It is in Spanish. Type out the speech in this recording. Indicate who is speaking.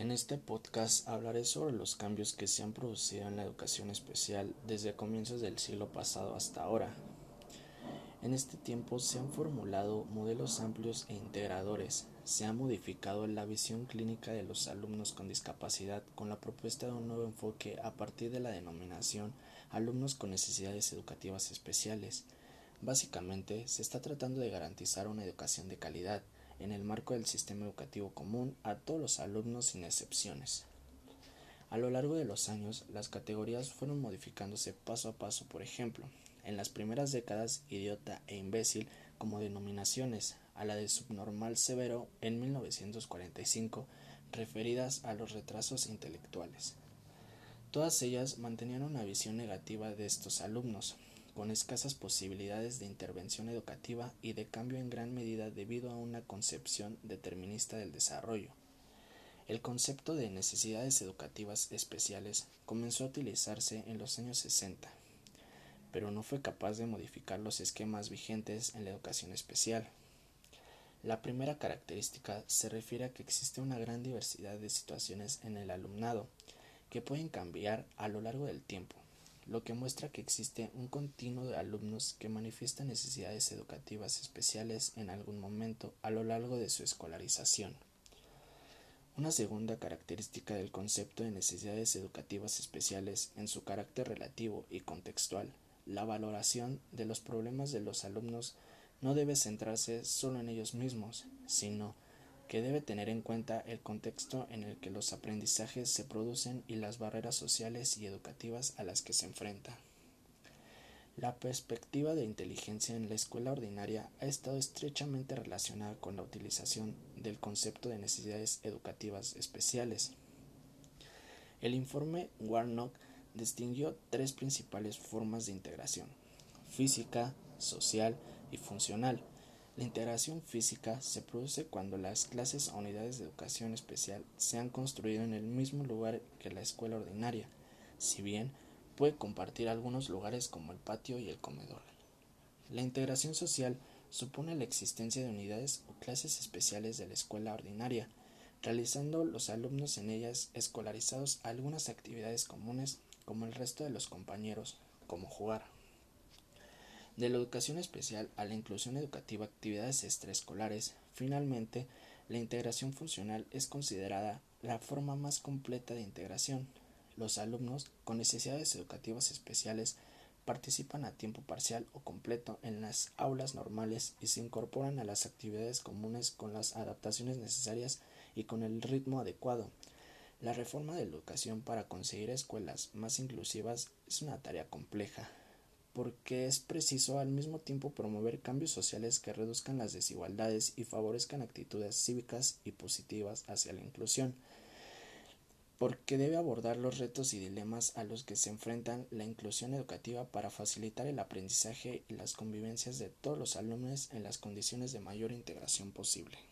Speaker 1: En este podcast hablaré sobre los cambios que se han producido en la educación especial desde comienzos del siglo pasado hasta ahora. En este tiempo se han formulado modelos amplios e integradores, se ha modificado la visión clínica de los alumnos con discapacidad con la propuesta de un nuevo enfoque a partir de la denominación alumnos con necesidades educativas especiales. Básicamente, se está tratando de garantizar una educación de calidad, en el marco del sistema educativo común a todos los alumnos sin excepciones. A lo largo de los años, las categorías fueron modificándose paso a paso, por ejemplo, en las primeras décadas idiota e imbécil como denominaciones, a la de subnormal severo en 1945, referidas a los retrasos intelectuales. Todas ellas mantenían una visión negativa de estos alumnos, con escasas posibilidades de intervención educativa y de cambio en gran medida debido a una concepción determinista del desarrollo. El concepto de necesidades educativas especiales comenzó a utilizarse en los años 60, pero no fue capaz de modificar los esquemas vigentes en la educación especial. La primera característica se refiere a que existe una gran diversidad de situaciones en el alumnado, que pueden cambiar a lo largo del tiempo lo que muestra que existe un continuo de alumnos que manifiestan necesidades educativas especiales en algún momento a lo largo de su escolarización. Una segunda característica del concepto de necesidades educativas especiales en su carácter relativo y contextual, la valoración de los problemas de los alumnos no debe centrarse solo en ellos mismos, sino que debe tener en cuenta el contexto en el que los aprendizajes se producen y las barreras sociales y educativas a las que se enfrenta. La perspectiva de inteligencia en la escuela ordinaria ha estado estrechamente relacionada con la utilización del concepto de necesidades educativas especiales. El informe Warnock distinguió tres principales formas de integración física, social y funcional, la integración física se produce cuando las clases o unidades de educación especial se han construido en el mismo lugar que la escuela ordinaria, si bien puede compartir algunos lugares como el patio y el comedor. La integración social supone la existencia de unidades o clases especiales de la escuela ordinaria, realizando los alumnos en ellas escolarizados algunas actividades comunes como el resto de los compañeros, como jugar de la educación especial a la inclusión educativa actividades extraescolares, finalmente, la integración funcional es considerada la forma más completa de integración. Los alumnos con necesidades educativas especiales participan a tiempo parcial o completo en las aulas normales y se incorporan a las actividades comunes con las adaptaciones necesarias y con el ritmo adecuado. La reforma de la educación para conseguir escuelas más inclusivas es una tarea compleja, porque es preciso al mismo tiempo promover cambios sociales que reduzcan las desigualdades y favorezcan actitudes cívicas y positivas hacia la inclusión, porque debe abordar los retos y dilemas a los que se enfrentan la inclusión educativa para facilitar el aprendizaje y las convivencias de todos los alumnos en las condiciones de mayor integración posible.